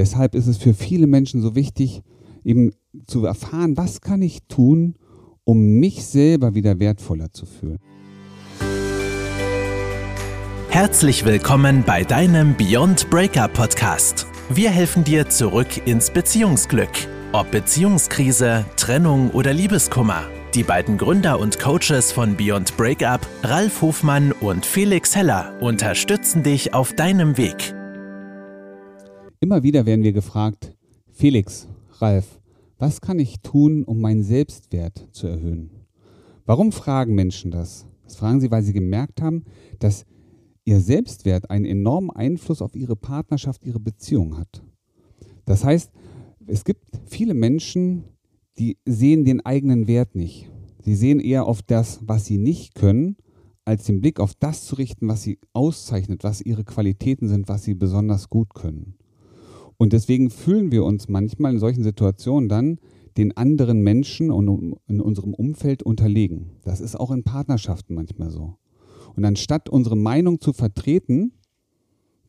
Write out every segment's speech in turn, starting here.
deshalb ist es für viele Menschen so wichtig, eben zu erfahren, was kann ich tun, um mich selber wieder wertvoller zu fühlen. Herzlich willkommen bei deinem Beyond Breakup Podcast. Wir helfen dir zurück ins Beziehungsglück. Ob Beziehungskrise, Trennung oder Liebeskummer. Die beiden Gründer und Coaches von Beyond Breakup, Ralf Hofmann und Felix Heller, unterstützen dich auf deinem Weg. Immer wieder werden wir gefragt, Felix, Ralf, was kann ich tun, um meinen Selbstwert zu erhöhen? Warum fragen Menschen das? Das fragen sie, weil sie gemerkt haben, dass ihr Selbstwert einen enormen Einfluss auf ihre Partnerschaft, ihre Beziehung hat. Das heißt, es gibt viele Menschen, die sehen den eigenen Wert nicht. Sie sehen eher auf das, was sie nicht können, als den Blick auf das zu richten, was sie auszeichnet, was ihre Qualitäten sind, was sie besonders gut können. Und deswegen fühlen wir uns manchmal in solchen Situationen dann den anderen Menschen und in unserem Umfeld unterlegen. Das ist auch in Partnerschaften manchmal so. Und anstatt unsere Meinung zu vertreten,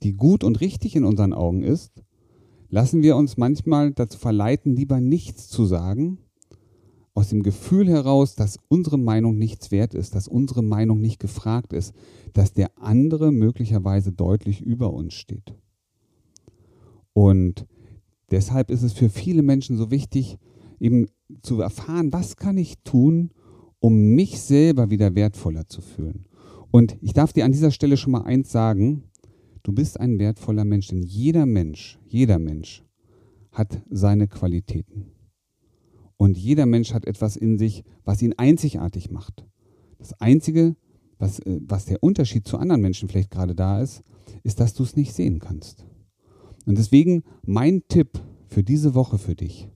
die gut und richtig in unseren Augen ist, lassen wir uns manchmal dazu verleiten, lieber nichts zu sagen, aus dem Gefühl heraus, dass unsere Meinung nichts wert ist, dass unsere Meinung nicht gefragt ist, dass der andere möglicherweise deutlich über uns steht. Und deshalb ist es für viele Menschen so wichtig, eben zu erfahren, was kann ich tun, um mich selber wieder wertvoller zu fühlen. Und ich darf dir an dieser Stelle schon mal eins sagen, Du bist ein wertvoller Mensch, denn jeder Mensch, jeder Mensch hat seine Qualitäten. Und jeder Mensch hat etwas in sich, was ihn einzigartig macht. Das Einzige, was, äh, was der Unterschied zu anderen Menschen vielleicht gerade da ist, ist, dass du es nicht sehen kannst. Und deswegen mein Tipp für diese Woche für dich.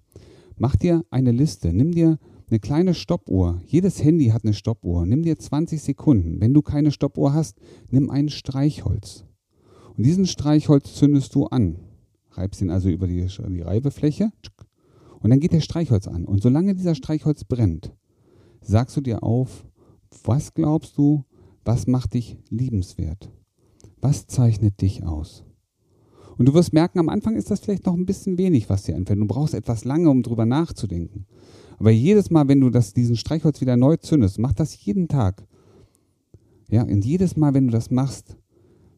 Mach dir eine Liste, nimm dir eine kleine Stoppuhr. Jedes Handy hat eine Stoppuhr. Nimm dir 20 Sekunden. Wenn du keine Stoppuhr hast, nimm ein Streichholz. Und diesen Streichholz zündest du an. Reibst ihn also über die, die Reibefläche und dann geht der Streichholz an. Und solange dieser Streichholz brennt, sagst du dir auf, was glaubst du, was macht dich liebenswert? Was zeichnet dich aus? Und du wirst merken, am Anfang ist das vielleicht noch ein bisschen wenig, was dir einfällt. Du brauchst etwas lange, um drüber nachzudenken. Aber jedes Mal, wenn du das, diesen Streichholz wieder neu zündest, mach das jeden Tag. Ja, und jedes Mal, wenn du das machst,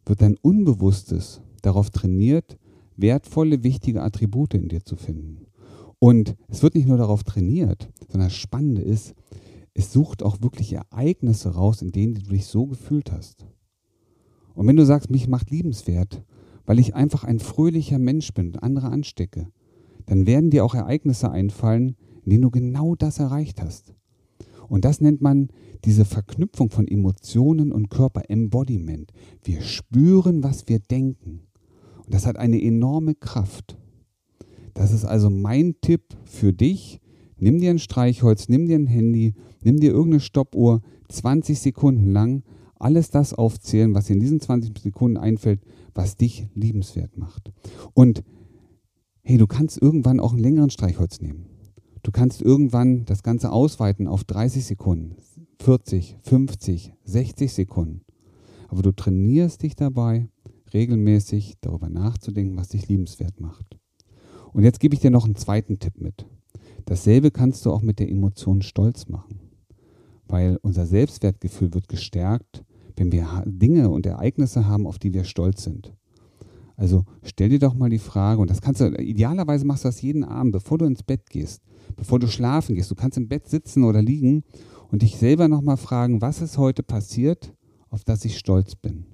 wird dein Unbewusstes darauf trainiert, wertvolle, wichtige Attribute in dir zu finden. Und es wird nicht nur darauf trainiert, sondern das Spannende ist, es sucht auch wirklich Ereignisse raus, in denen du dich so gefühlt hast. Und wenn du sagst, mich macht liebenswert, weil ich einfach ein fröhlicher Mensch bin und andere anstecke, dann werden dir auch Ereignisse einfallen, in denen du genau das erreicht hast. Und das nennt man diese Verknüpfung von Emotionen und Körper, Embodiment. Wir spüren, was wir denken. Und das hat eine enorme Kraft. Das ist also mein Tipp für dich. Nimm dir ein Streichholz, nimm dir ein Handy, nimm dir irgendeine Stoppuhr, 20 Sekunden lang, alles das aufzählen, was dir in diesen 20 Sekunden einfällt, was dich liebenswert macht. Und hey, du kannst irgendwann auch einen längeren Streichholz nehmen. Du kannst irgendwann das Ganze ausweiten auf 30 Sekunden, 40, 50, 60 Sekunden. Aber du trainierst dich dabei, regelmäßig darüber nachzudenken, was dich liebenswert macht. Und jetzt gebe ich dir noch einen zweiten Tipp mit. Dasselbe kannst du auch mit der Emotion Stolz machen. Weil unser Selbstwertgefühl wird gestärkt, wenn wir Dinge und Ereignisse haben, auf die wir stolz sind. Also stell dir doch mal die Frage, und das kannst du, idealerweise machst du das jeden Abend, bevor du ins Bett gehst, bevor du schlafen gehst. Du kannst im Bett sitzen oder liegen und dich selber nochmal fragen, was ist heute passiert, auf das ich stolz bin.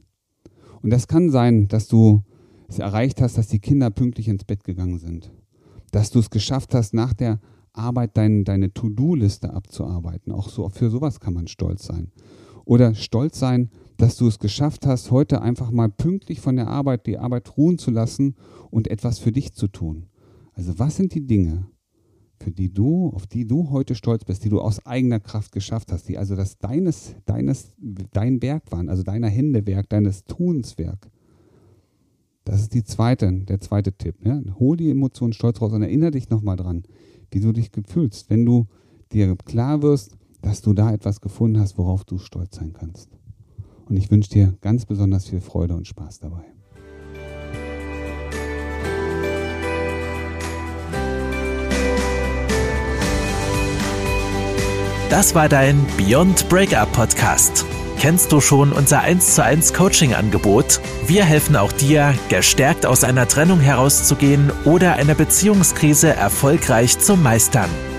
Und das kann sein, dass du es erreicht hast, dass die Kinder pünktlich ins Bett gegangen sind. Dass du es geschafft hast, nach der Arbeit dein, deine To-Do-Liste abzuarbeiten. Auch so, für sowas kann man stolz sein. Oder stolz sein, dass du es geschafft hast, heute einfach mal pünktlich von der Arbeit die Arbeit ruhen zu lassen und etwas für dich zu tun. Also was sind die Dinge, für die du, auf die du heute stolz bist, die du aus eigener Kraft geschafft hast, die also das deines, deines, dein Werk waren, also deiner Hände Werk, deines Tunswerk. Das ist die zweite, der zweite Tipp. Ja? Hol die Emotionen Stolz raus und erinnere dich nochmal dran, wie du dich fühlst, wenn du dir klar wirst, dass du da etwas gefunden hast, worauf du stolz sein kannst. Und ich wünsche dir ganz besonders viel Freude und Spaß dabei. Das war dein Beyond Breakup Podcast. Kennst du schon unser 1 zu 1 Coaching Angebot? Wir helfen auch dir, gestärkt aus einer Trennung herauszugehen oder eine Beziehungskrise erfolgreich zu meistern.